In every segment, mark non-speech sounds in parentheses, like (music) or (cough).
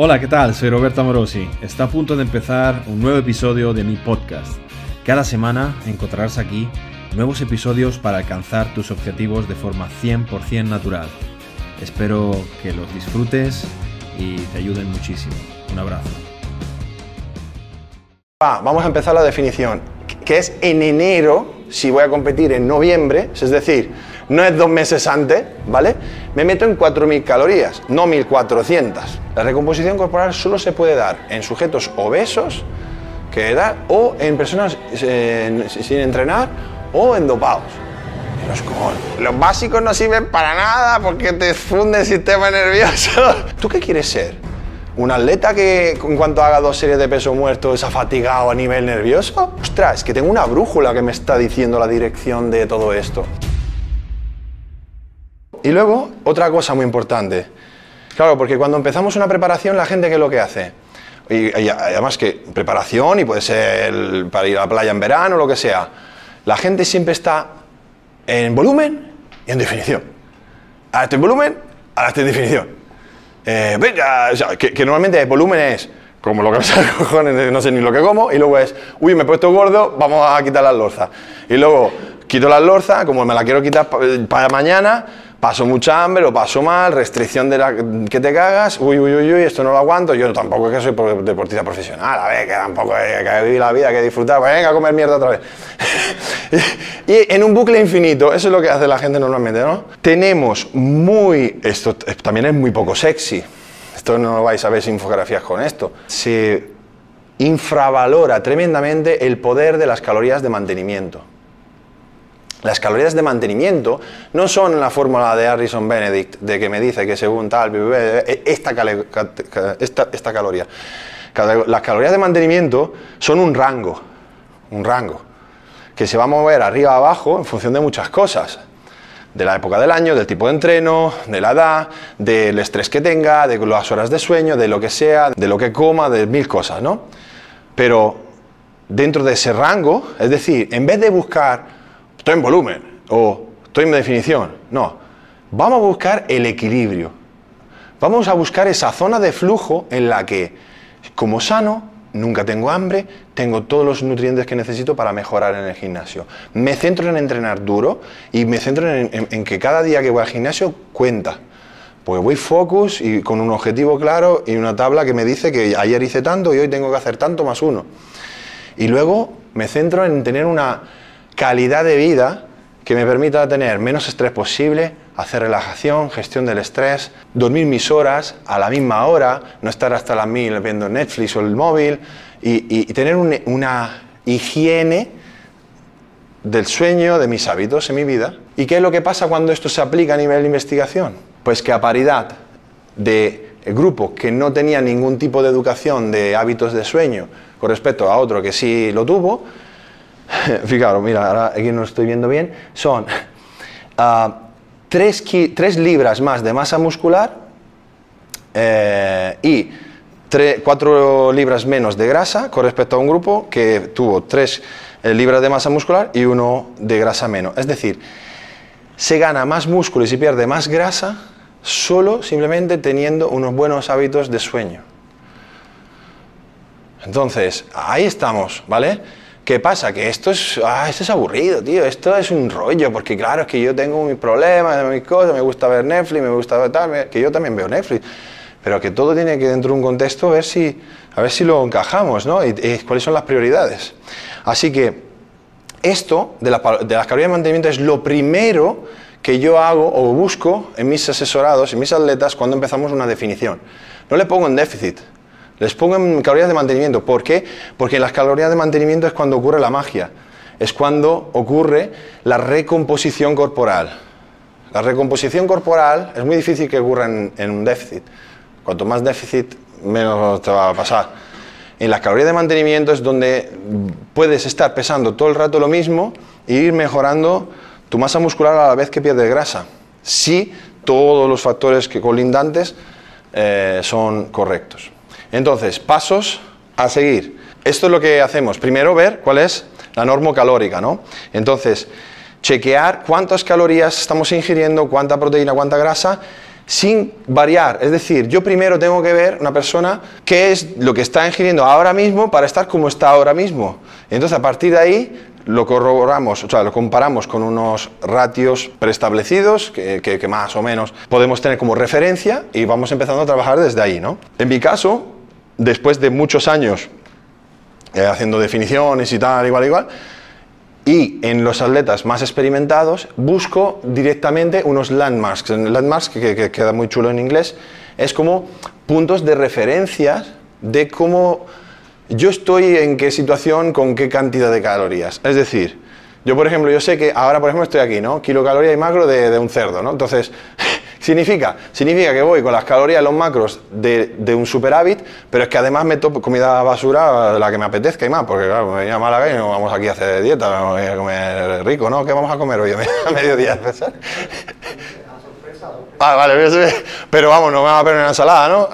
Hola, ¿qué tal? Soy Roberto Amorosi. Está a punto de empezar un nuevo episodio de mi podcast. Cada semana encontrarás aquí nuevos episodios para alcanzar tus objetivos de forma 100% natural. Espero que los disfrutes y te ayuden muchísimo. Un abrazo. vamos a empezar la definición, que es en enero, si voy a competir en noviembre, es decir, no es dos meses antes, ¿vale? Me meto en 4.000 calorías, no 1.400. La recomposición corporal solo se puede dar en sujetos obesos, que edad, o en personas eh, sin entrenar o en dopados. Los, los básicos no sirven para nada porque te funde el sistema nervioso. (laughs) ¿Tú qué quieres ser? ¿Un atleta que en cuanto haga dos series de peso muerto es afatigado a nivel nervioso? Ostras, es que tengo una brújula que me está diciendo la dirección de todo esto. Y luego, otra cosa muy importante. Claro, porque cuando empezamos una preparación, la gente, ¿qué es lo que hace? Y, además que preparación, y puede ser para ir a la playa en verano, lo que sea. La gente siempre está en volumen y en definición. Ahora estoy en volumen, ahora estoy en definición. Eh, venga, que, normalmente el volumen es como lo que me sale cojones, no sé ni lo que como, y luego es, uy, me he puesto gordo, vamos a quitar las lorzas. Y luego quito las lorzas, como me la quiero quitar para mañana, paso mucha hambre, lo paso mal, restricción de la que te cagas, uy, uy, uy, uy, esto no lo aguanto, yo tampoco es que soy deportista profesional, a ver, que tampoco hay que vivir la vida, que disfrutar, pues venga a comer mierda otra vez. (laughs) y en un bucle infinito, eso es lo que hace la gente normalmente, ¿no? Tenemos muy, esto también es muy poco sexy, esto no lo vais a ver sin infografías con esto, se infravalora tremendamente el poder de las calorías de mantenimiento. Las calorías de mantenimiento no son la fórmula de Harrison Benedict, de que me dice que según tal, esta, esta, esta caloría. Las calorías de mantenimiento son un rango, un rango, que se va a mover arriba abajo en función de muchas cosas. De la época del año, del tipo de entreno, de la edad, del estrés que tenga, de las horas de sueño, de lo que sea, de lo que coma, de mil cosas, ¿no? Pero dentro de ese rango, es decir, en vez de buscar estoy en volumen o estoy en definición. No, vamos a buscar el equilibrio. Vamos a buscar esa zona de flujo en la que, como sano, nunca tengo hambre, tengo todos los nutrientes que necesito para mejorar en el gimnasio. Me centro en entrenar duro y me centro en, que cada día que voy al gimnasio cuenta. Pues voy focus y con un objetivo claro y una tabla que me dice que ayer hice tanto y hoy tengo que hacer tanto más uno. Y luego me centro en tener una calidad de vida que me permita tener menos estrés posible, hacer relajación, gestión del estrés, dormir mis horas a la misma hora, no estar hasta las mil viendo Netflix o el móvil y, tener una higiene del sueño, de mis hábitos en mi vida. ¿Y qué es lo que pasa cuando esto se aplica a nivel de investigación? Pues que a paridad de grupo que no tenía ningún tipo de educación de hábitos de sueño con respecto a otro que sí lo tuvo, (laughs) fijaros, mira, ahora aquí no estoy viendo bien, son 3, uh, libras más de masa muscular eh, y 4 libras menos de grasa con respecto a un grupo que tuvo 3 eh, libras de masa muscular y 1 de grasa menos. Es decir, se gana más músculo y se pierde más grasa solo simplemente teniendo unos buenos hábitos de sueño. Entonces, ahí estamos, ¿vale? ¿Qué pasa? Que esto es, ah, esto es aburrido, tío, esto es un rollo, porque claro, es que yo tengo mis problemas, mis cosas, me gusta ver Netflix, me gusta ver tal, que yo también veo Netflix, pero que todo tiene que dentro de un contexto ver si, a ver si lo encajamos, ¿no? Y, cuáles son las prioridades. Así que esto de, de las calorías de mantenimiento es lo primero que yo hago o busco en mis asesorados, en mis atletas, cuando empezamos una definición. No le pongo en déficit, les pongo en calorías de mantenimiento. ¿Por qué? Porque en las calorías de mantenimiento es cuando ocurre la magia. Es cuando ocurre la recomposición corporal. La recomposición corporal es muy difícil que ocurra en, un déficit. Cuanto más déficit, menos te va a pasar. En las calorías de mantenimiento es donde puedes estar pesando todo el rato lo mismo e ir mejorando tu masa muscular a la vez que pierdes grasa. Si todos los factores que colindantes eh, son correctos. Entonces, pasos a seguir. Esto es lo que hacemos. Primero ver cuál es la norma calórica, ¿no? Entonces, chequear cuántas calorías estamos ingiriendo, cuánta proteína, cuánta grasa, sin variar. Es decir, yo primero tengo que ver una persona qué es lo que está ingiriendo ahora mismo para estar como está ahora mismo. Entonces, a partir de ahí, lo corroboramos, o sea, lo comparamos con unos ratios preestablecidos que, que, más o menos podemos tener como referencia y vamos empezando a trabajar desde ahí, ¿no? En mi caso, después de muchos años eh, haciendo definiciones y tal, igual, igual, y en los atletas más experimentados busco directamente unos landmarks. Landmarks, que, queda muy chulo en inglés, es como puntos de referencia de cómo yo estoy en qué situación con qué cantidad de calorías. Es decir, yo por ejemplo, yo sé que ahora por ejemplo estoy aquí, ¿no? Kilocaloría y macro de, de un cerdo, ¿no? Entonces, Significa, significa que voy con las calorías, los macros de, de un superávit, pero es que además meto comida basura la que me apetezca y más, porque claro, me venía a Málaga y no vamos aquí a hacer dieta, vamos a comer rico, ¿no? ¿Qué vamos a comer hoy (laughs) a mediodía? Ah, vale, pero vamos, no me va a poner una ensalada, ¿no?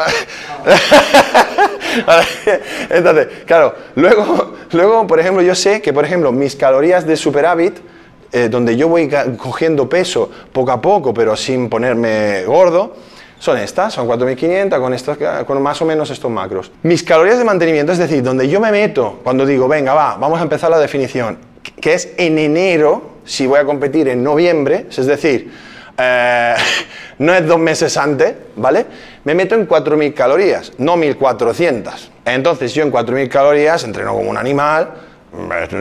(laughs) Entonces, claro, luego, luego, por ejemplo, yo sé que, por ejemplo, mis calorías de superávit, eh, donde yo voy cogiendo peso poco a poco, pero sin ponerme gordo, son estas, son 4.500 con, estas, con más o menos estos macros. Mis calorías de mantenimiento, es decir, donde yo me meto cuando digo, venga, va, vamos a empezar la definición, que es en enero, si voy a competir en noviembre, es decir, eh, (laughs) no es dos meses antes, ¿vale? Me meto en 4.000 calorías, no 1.400. Entonces yo en 4.000 calorías entreno como un animal,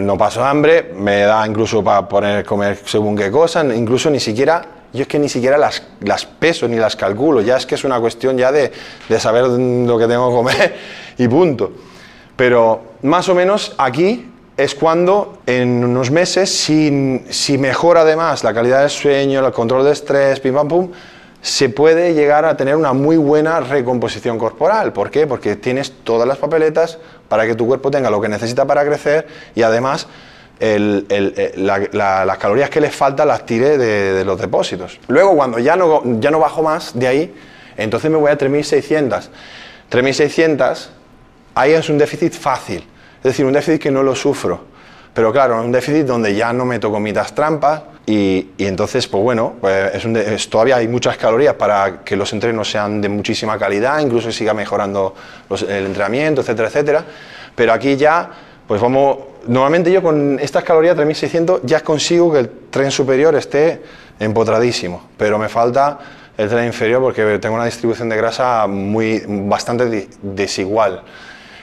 no paso hambre, me da incluso para poner comer según qué cosa, incluso ni siquiera, yo es que ni siquiera las, las peso ni las calculo, ya es que es una cuestión ya de, de saber lo que tengo que comer (laughs) y punto. Pero más o menos aquí es cuando en unos meses, si, si mejora además la calidad del sueño, el control de estrés, pim pam pum, se puede llegar a tener una muy buena recomposición corporal. ¿Por qué? Porque tienes todas las papeletas para que tu cuerpo tenga lo que necesita para crecer y además eh, las calorías que le faltan las tire de, los depósitos. Luego, cuando ya no, ya no bajo más de ahí, entonces me voy a 3600. 3600, ahí es un déficit fácil, es decir, un déficit que no lo sufro. Pero claro, un déficit donde ya no meto comidas trampas, y, entonces, pues bueno, pues es todavía hay muchas calorías para que los entrenos sean de muchísima calidad, incluso siga mejorando el entrenamiento, etcétera, etcétera. Pero aquí ya, pues vamos, normalmente yo con estas calorías 3600 ya consigo que el tren superior esté empotradísimo, pero me falta el tren inferior porque tengo una distribución de grasa muy, bastante desigual.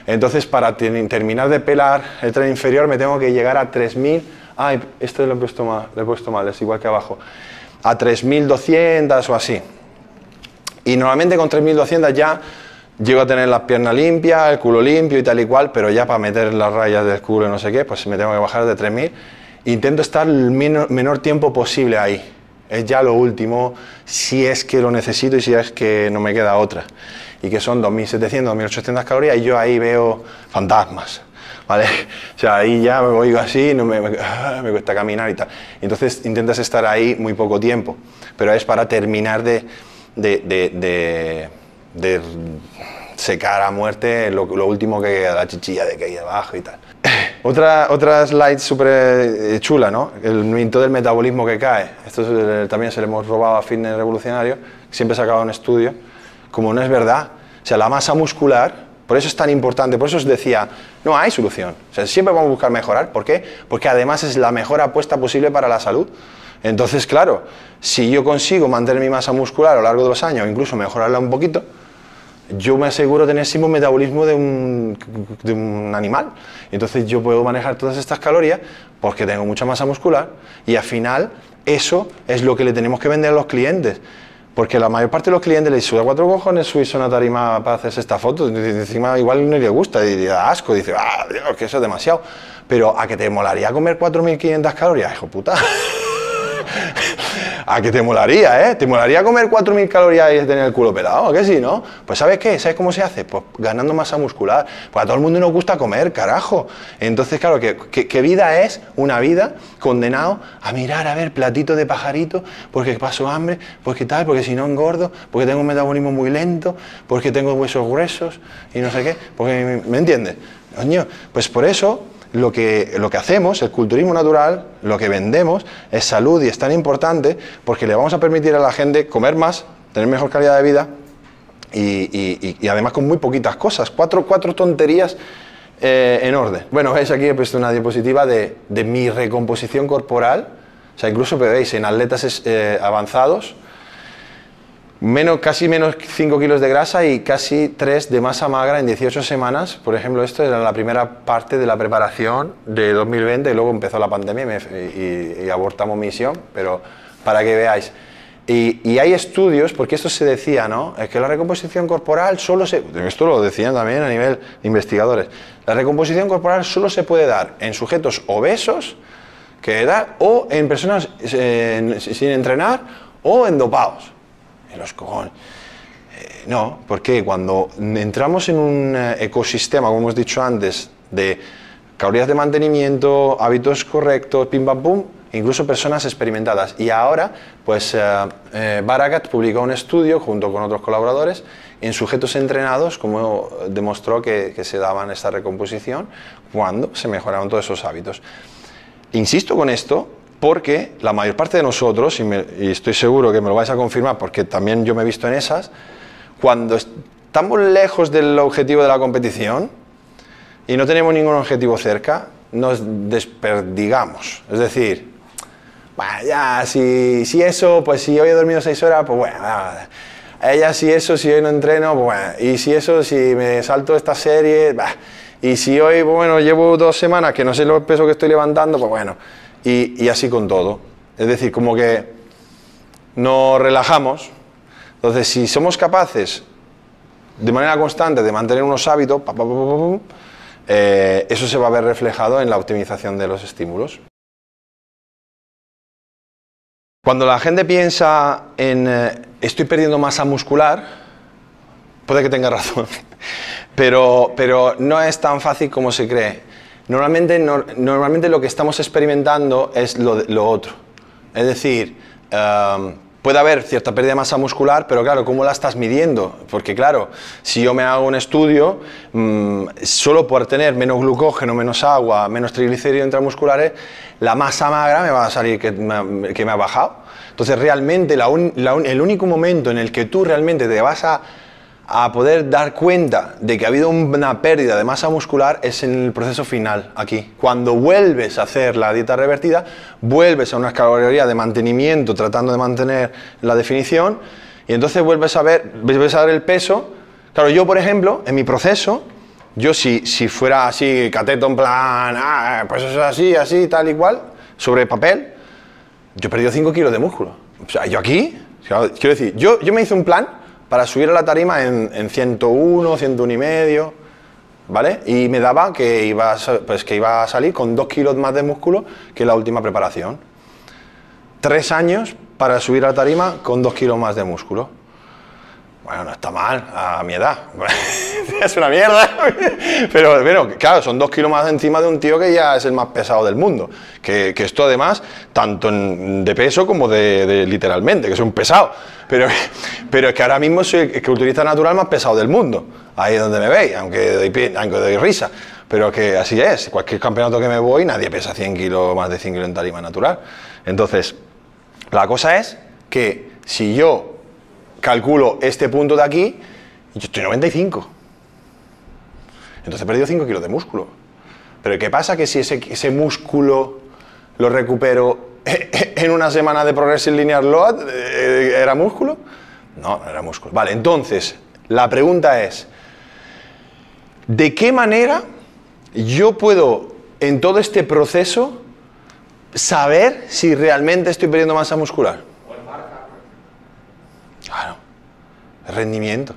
Entonces, para terminar de pelar el tren inferior me tengo que llegar a 3000 ay, esto lo he puesto mal, lo he puesto mal, es igual que abajo, a 3.200 o así. Y normalmente con 3.200 ya llego a tener las piernas limpias, el culo limpio y tal y cual, pero ya para meter las rayas del culo y no sé qué, pues me tengo que bajar de 3.000. Intento estar el menor, tiempo posible ahí. Es ya lo último, si es que lo necesito y si es que no me queda otra. Y que son 2.700, 2.800 calorías y yo ahí veo fantasmas. ¿vale? O sea, ahí ya me voy así, no me, me, cuesta caminar y tal. Entonces intentas estar ahí muy poco tiempo, pero es para terminar de, de, de, secar a muerte lo, último que la chichilla de que hay debajo y tal. (laughs) Otra, otra slide súper eh, chula, ¿no? El movimiento del metabolismo que cae. Esto también se le hemos robado a Fitness Revolucionario, siempre se acaba un estudio. Como no es verdad, o sea, la masa muscular por eso es tan importante, por eso os decía, no hay solución. O sea, siempre vamos a buscar mejorar. ¿Por qué? Porque además es la mejor apuesta posible para la salud. Entonces, claro, si yo consigo mantener mi masa muscular a lo largo de los años, incluso mejorarla un poquito, yo me aseguro tener el mismo metabolismo de un, de un animal. Entonces yo puedo manejar todas estas calorías porque tengo mucha masa muscular y al final eso es lo que le tenemos que vender a los clientes. Porque la mayor parte de los clientes les suda cuatro cojones subirse una tarima para hacerse esta foto. Encima igual no le gusta y le da asco. Dice, ah, Dios, que eso es demasiado. Pero a que te molaría comer 4.500 calorías, hijo puta. (laughs) ¿A qué te molaría, eh? ¿Te molaría comer 4.000 calorías y tener el culo pelado? ¿A qué sí, no? Pues ¿sabes qué? ¿Sabes cómo se hace? Pues ganando masa muscular. Pues a todo el mundo nos gusta comer, carajo. Entonces, claro, ¿qué, vida es una vida condenado a mirar a ver platito de pajarito porque paso hambre, porque tal, porque si no engordo, porque tengo un metabolismo muy lento, porque tengo huesos gruesos y no sé qué? Porque, ¿me entiendes? Pues por eso lo que, lo que hacemos, el culturismo natural, lo que vendemos es salud y es tan importante porque le vamos a permitir a la gente comer más tener mejor calidad de vida y, y- y además con muy poquitas cosas, cuatro, cuatro tonterías eh, en orden. Bueno, veis aquí he puesto una diapositiva de, de mi recomposición corporal, o sea, incluso veis en atletas eh, avanzados, menos, casi menos 5 kilos de grasa y casi 3 de masa magra en 18 semanas. Por ejemplo, esto era la primera parte de la preparación de 2020 y luego empezó la pandemia y, me- y- abortamos misión, pero para que veáis. Y, hay estudios, porque esto se decía, ¿no? Es que la recomposición corporal solo se... Esto lo decían también a nivel investigadores. La recomposición corporal solo se puede dar en sujetos obesos, que da, o en personas eh, sin entrenar, o en dopados. Los cojones. Eh, no, porque cuando entramos en un eh, ecosistema, como hemos dicho antes, de calorías de mantenimiento, hábitos correctos, pim pam pum, incluso personas experimentadas. Y ahora, pues eh, eh, Barakat publicó un estudio junto con otros colaboradores en sujetos entrenados, como demostró que, que se daban esta recomposición cuando se mejoraron todos esos hábitos. Insisto con esto porque la mayor parte de nosotros, y, me- y estoy seguro que me lo vais a confirmar porque también yo me he visto en esas, cuando estamos lejos del objetivo de la competición y no tenemos ningún objetivo cerca, nos desperdigamos. Es decir, "Bah, ya, si, si eso, pues si hoy he dormido seis horas, pues bueno, ella si eso, si hoy no entreno, pues bueno, y si eso, si me salto esta serie, bah. y si hoy, pues bueno, llevo dos semanas que no sé los pesos que estoy levantando, pues bueno, y, así con todo. Es decir, como que nos relajamos. Entonces, si somos capaces de manera constante de mantener unos hábitos, eh, eso se va a ver reflejado en la optimización de los estímulos. Cuando la gente piensa en eh, estoy perdiendo masa muscular, puede que tenga (laughs) razón, pero, pero no es tan fácil como se cree. Normalmente, no- normalmente lo que estamos experimentando es lo, otro. Es decir, em, puede haber cierta pérdida de masa muscular, pero claro, ¿cómo la estás midiendo? Porque claro, si yo me hago un estudio, mm, solo por tener menos glucógeno, menos agua, menos triglicéridos intramusculares, la masa magra me va a salir que me, que me ha bajado. Entonces, realmente, el único momento en el que tú realmente te vas a, a poder dar cuenta de que ha habido una pérdida de masa muscular es en el proceso final, aquí. Cuando vuelves a hacer la dieta revertida, vuelves a unas calorías de mantenimiento tratando de mantener la definición y entonces vuelves a ver, vuelves a ver el peso. Claro, yo por ejemplo, en mi proceso, yo si, si fuera así, cateto en plan, ah, pues eso es así, así, tal y cual, sobre papel, yo he perdido 5 kilos de músculo. O sea, yo aquí, quiero decir, yo, yo me hice un plan para subir a la tarima en, en 101, 101 y medio, ¿vale? Y me daba que iba, a, pues que iba a salir con 2 kilos más de músculo que la última preparación. Tres años para subir a la tarima con 2 kilos más de músculo. Bueno, no está mal a mi edad. (laughs) es una mierda. (laughs) Pero, pero, claro, son dos kilos más encima de un tío que ya es el más pesado del mundo. Que, esto además, tanto en- de peso como de, literalmente, que soy un pesado. Pero, (laughs) pero es que ahora mismo soy el utiliza natural más pesado del mundo. Ahí es donde me veis, aunque doy, aunque doy risa. Pero que así es. Cualquier campeonato que me voy, nadie pesa 100 kilos, más de 100 kilos en tarima natural. Entonces, la cosa es que si yo calculo este punto de aquí, yo estoy 95. Entonces he perdido 5 kilos de músculo. Pero ¿qué pasa? Que si ese, ese músculo lo recupero (laughs) en una semana de Progressive Linear Load, eh, ¿era músculo? No, no era músculo. Vale, entonces, la pregunta es, ¿de qué manera yo puedo, en todo este proceso, saber si realmente estoy perdiendo masa muscular? Claro, el rendimiento.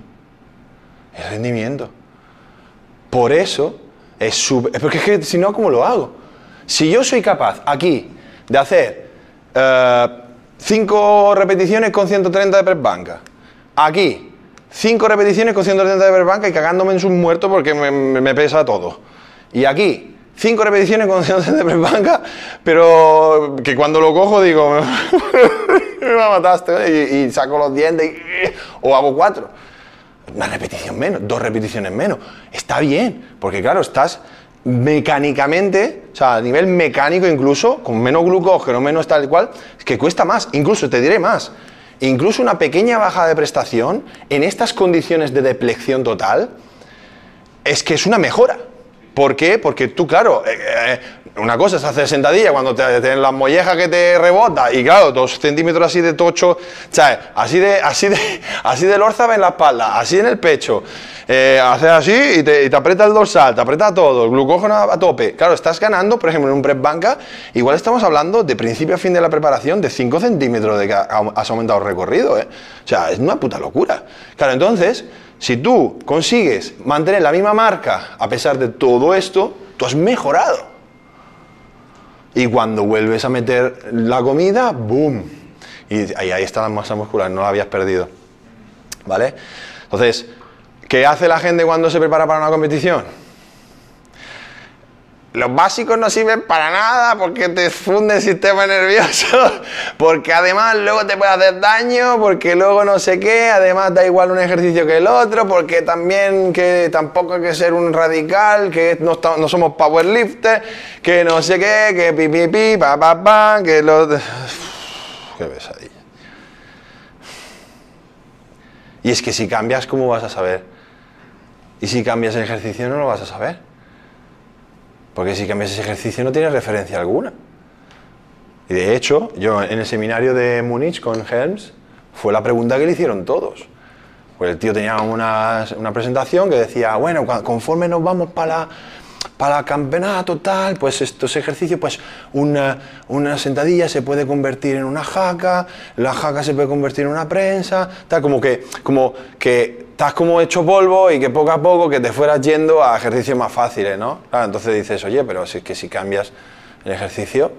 El rendimiento. Por eso es súper. Porque es que si no, ¿cómo lo hago? Si yo soy capaz aquí de hacer 5 repeticiones con 130 de press banca, aquí 5 repeticiones con 130 de press banca y cagándome en sus muertos porque me, pesa todo, y aquí 5 repeticiones con 130 de press banca, pero que cuando lo cojo digo, (laughs) me mataste y, y saco los dientes y- o hago 4 una repetición menos, dos repeticiones menos. Está bien, porque claro, estás mecánicamente, o sea, a nivel mecánico incluso, con menos glucógeno, menos tal y cual, que cuesta más, incluso te diré más. incluso una pequeña baja de prestación, en estas condiciones de deplección total, es que es una mejora. ¿Por qué? Porque tú, claro, eh, eh, una cosa es hacer sentadilla cuando te, tienes las mollejas que te rebota y claro, dos centímetros así de tocho, ¿sabes? Así de, así de, (laughs) así de lórzaba en la espalda, así en el pecho, eh, haces así y te, y te, aprieta el dorsal, te aprieta todo, el glucógeno a, tope. Claro, estás ganando, por ejemplo, en un prep banca, igual estamos hablando de principio a fin de la preparación de 5 centímetros de que has aumentado el recorrido, ¿eh? O sea, es una puta locura. Claro, entonces, si tú consigues mantener la misma marca a pesar de todo esto, tú has mejorado. Y cuando vuelves a meter la comida, ¡boom! Y ahí, ahí está la masa muscular, no la habías perdido. ¿Vale? Entonces, ¿qué hace la gente cuando se prepara para una competición? Los básicos no sirven para nada porque te funde el sistema nervioso, (laughs) porque además luego te puede hacer daño, porque luego no sé qué, además da igual un ejercicio que el otro, porque también que tampoco hay que ser un radical, que no, somos powerlifters, que no sé qué, que pi pi, pa pa pa, que lo... (sighs) qué pesadilla. Y es que si cambias, ¿cómo vas a saber? Y si cambias el ejercicio, no lo vas a saber. Porque si cambias ese ejercicio no tienes referencia alguna. Y de hecho, yo en el seminario de Múnich con Helms, fue la pregunta que le hicieron todos. Pues el tío tenía una, una presentación que decía, bueno, conforme nos vamos para para el campeonato tal, pues estos ejercicios, pues una, sentadilla se puede convertir en una jaca, la jaca se puede convertir en una prensa, tal, como que, como que estás como hecho polvo y que poco a poco que te fueras yendo a ejercicios más fáciles, ¿no? Claro, entonces dices, oye, pero si que si cambias el ejercicio,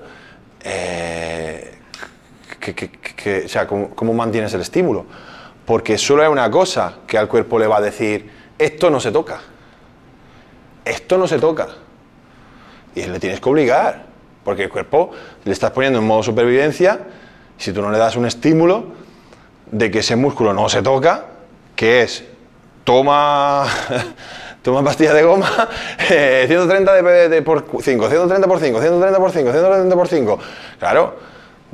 eh, que, sea, ¿cómo, ¿cómo mantienes el estímulo? Porque solo hay una cosa que al cuerpo le va a decir, esto no se toca, esto no se toca. Y le tienes que obligar, porque el cuerpo le estás poniendo en modo supervivencia, si tú no le das un estímulo de que ese músculo no se toca, que es toma, (laughs) toma pastilla de goma, (laughs) 130 de, por 5, 130 por 5, 130 por 5, 130 por 5. Claro,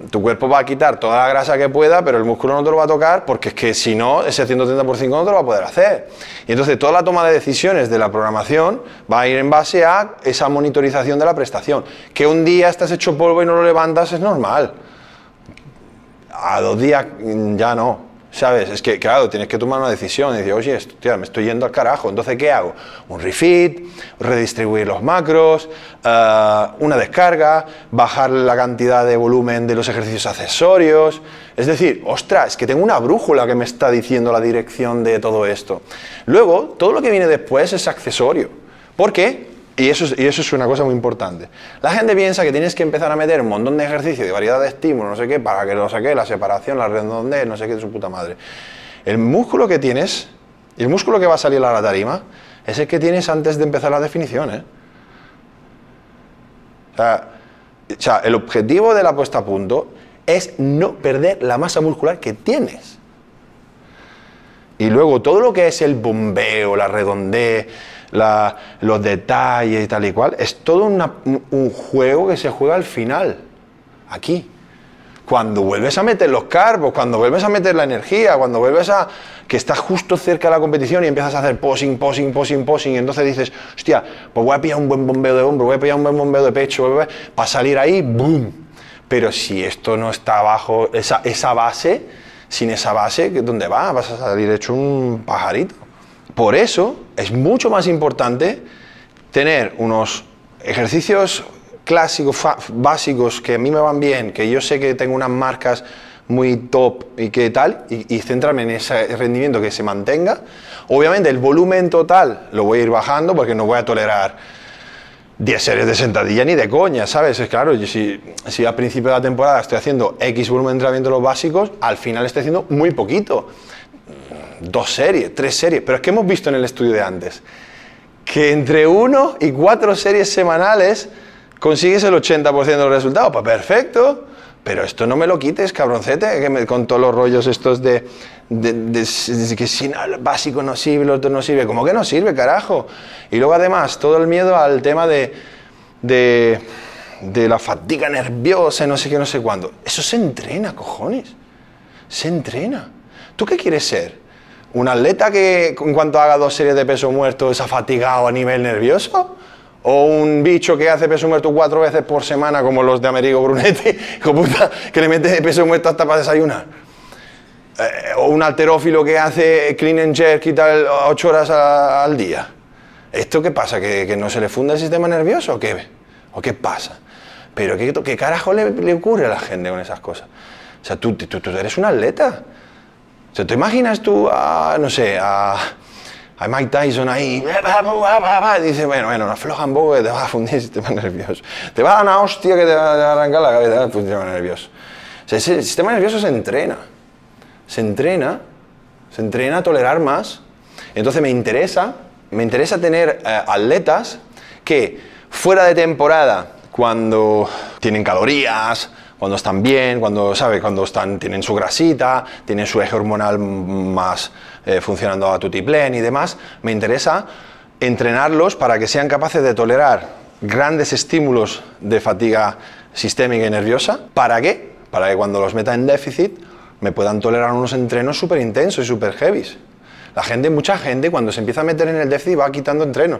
tu cuerpo va a quitar toda la grasa que pueda, pero el músculo no te lo va a tocar porque es que si no, ese 130 por 5 no te lo va a poder hacer. Y entonces toda la toma de decisiones de la programación va a ir en base a esa monitorización de la prestación. Que un día estás hecho polvo y no lo levantas es normal. A dos días ya no. ¿Sabes? Es que, claro, tienes que tomar una decisión y decir, oye, tío, me estoy yendo al carajo, entonces, ¿qué hago? Un refit, redistribuir los macros, eh, una descarga, bajar la cantidad de volumen de los ejercicios accesorios. Es decir, ostras, es que tengo una brújula que me está diciendo la dirección de todo esto. Luego, todo lo que viene después es accesorio. ¿Por qué? Y eso, es, una cosa muy importante. La gente piensa que tienes que empezar a meter un montón de ejercicios de variedad de estímulos, no sé qué, para que lo saque la separación, la redondez, no sé qué de su puta madre. El músculo que tienes, el músculo que va a salir a la tarima, es el que tienes antes de empezar la definición. ¿eh? O, sea, o sea, el objetivo de la puesta a punto es no perder la masa muscular que tienes. Y luego todo lo que es el bombeo, la redondez, los detalles y tal y cual. Es todo un juego que se juega al final, aquí. Cuando vuelves a meter los carbos, cuando vuelves a meter la energía, cuando vuelves a que estás justo cerca de la competición y empiezas a hacer posing, posing, posing, posing, y entonces dices, hostia, pues voy a pillar un buen bombeo de hombro, voy a pillar un buen bombeo de pecho, para salir ahí, ¡boom! Pero si esto no está abajo, esa, esa base, sin esa base, ¿dónde va? Vas a salir hecho un pajarito. Por eso es mucho más importante tener unos ejercicios clásicos, básicos, que a mí me van bien, que yo sé que tengo unas marcas muy top y que tal, y, centrarme en ese rendimiento que se mantenga. Obviamente el volumen total lo voy a ir bajando porque no voy a tolerar 10 series de sentadilla ni de coña, ¿sabes? Es claro, si, si a principio de la temporada estoy haciendo X volumen de entrenamiento de los básicos, al final estoy haciendo muy poquito dos series, tres series, pero es que hemos visto en el estudio de antes que entre uno y cuatro series semanales consigues el 80% de los resultados. Pues perfecto, pero esto no me lo quites, cabroncete, que me, con todos los rollos estos de, que si no, el básico no sirve, lo otro no sirve. ¿Cómo que no sirve, carajo? Y luego además todo el miedo al tema de, de, de la fatiga nerviosa, no sé qué, no sé cuándo. Eso se entrena, cojones. Se entrena. ¿Tú qué quieres ser? ¿Un atleta que en cuanto haga dos series de peso muerto ha fatigado a nivel nervioso? ¿O un bicho que hace peso muerto cuatro veces por semana como los de Amerigo Brunetti, (laughs) que le mete peso muerto hasta para desayunar? Eh, ¿O un alterófilo que hace clean and jerk y tal ocho horas al día? ¿Esto qué pasa? ¿Que, no se le funda el sistema nervioso o qué? ¿O qué pasa? Pero ¿qué, carajo le, ocurre a la gente con esas cosas? O sea, tú, tú, tú eres un atleta. O ¿te imaginas tú a, no sé, a, a Mike Tyson ahí, dice, bueno, bueno, afloja un te va a fundir el sistema nervioso. Te va a dar una hostia que te va a arrancar la cabeza el sistema nervioso. O sea, el sistema nervioso se entrena. Se entrena, se entrena a tolerar más. Entonces me interesa me interesa tener eh, atletas que fuera de temporada, cuando tienen calorías, cuando están bien, cuando, ¿sabe? cuando están, tienen su grasita, tienen su eje hormonal más eh, funcionando a tutiplén y demás, me interesa entrenarlos para que sean capaces de tolerar grandes estímulos de fatiga sistémica y nerviosa. ¿Para qué? Para que cuando los meta en déficit me puedan tolerar unos entrenos súper intensos y súper heavy. La gente, mucha gente, cuando se empieza a meter en el déficit va quitando entrenos.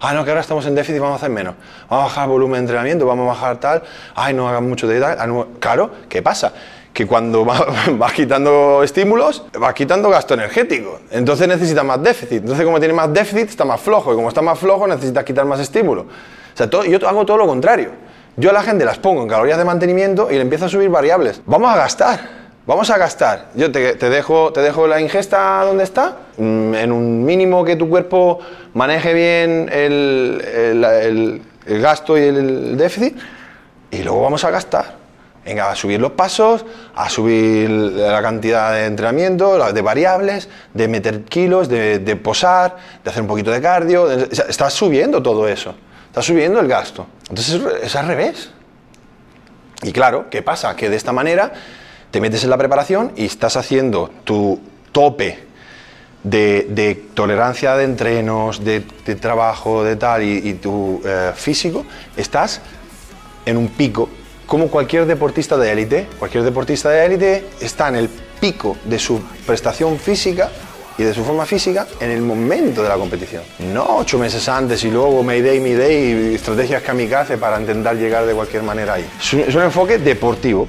Ah, no, que ahora estamos en déficit, vamos a hacer menos. Vamos a bajar volumen de entrenamiento, vamos a bajar tal. Ay, no hagan mucho de tal. Ah, claro, ¿qué pasa? Que cuando (laughs) vas quitando estímulos, vas quitando gasto energético. Entonces necesitas más déficit. Entonces, como tiene más déficit, está más flojo. Y como está más flojo, necesitas quitar más estímulo. O sea, yo hago todo lo contrario. Yo a la gente las pongo en calorías de mantenimiento y le empiezo a subir variables. Vamos a gastar. Vamos a gastar. Yo te, dejo, te dejo la ingesta donde está, mm, en un mínimo que tu cuerpo maneje bien el, gasto y el déficit, y luego vamos a gastar. Venga, a subir los pasos, a subir la cantidad de entrenamiento, de variables, de meter kilos, de, posar, de hacer un poquito de cardio. estás subiendo todo eso. Estás subiendo el gasto. Entonces es al revés. Y claro, ¿qué pasa? Que de esta manera te metes en la preparación y estás haciendo tu tope de, tolerancia de entrenos, de, trabajo, de tal, y, tu eh, físico, estás en un pico, como cualquier deportista de élite. Cualquier deportista de élite está en el pico de su prestación física y de su forma física en el momento de la competición. No ocho meses antes y luego Mayday, Mayday y estrategias kamikaze para intentar llegar de cualquier manera ahí. es un enfoque deportivo.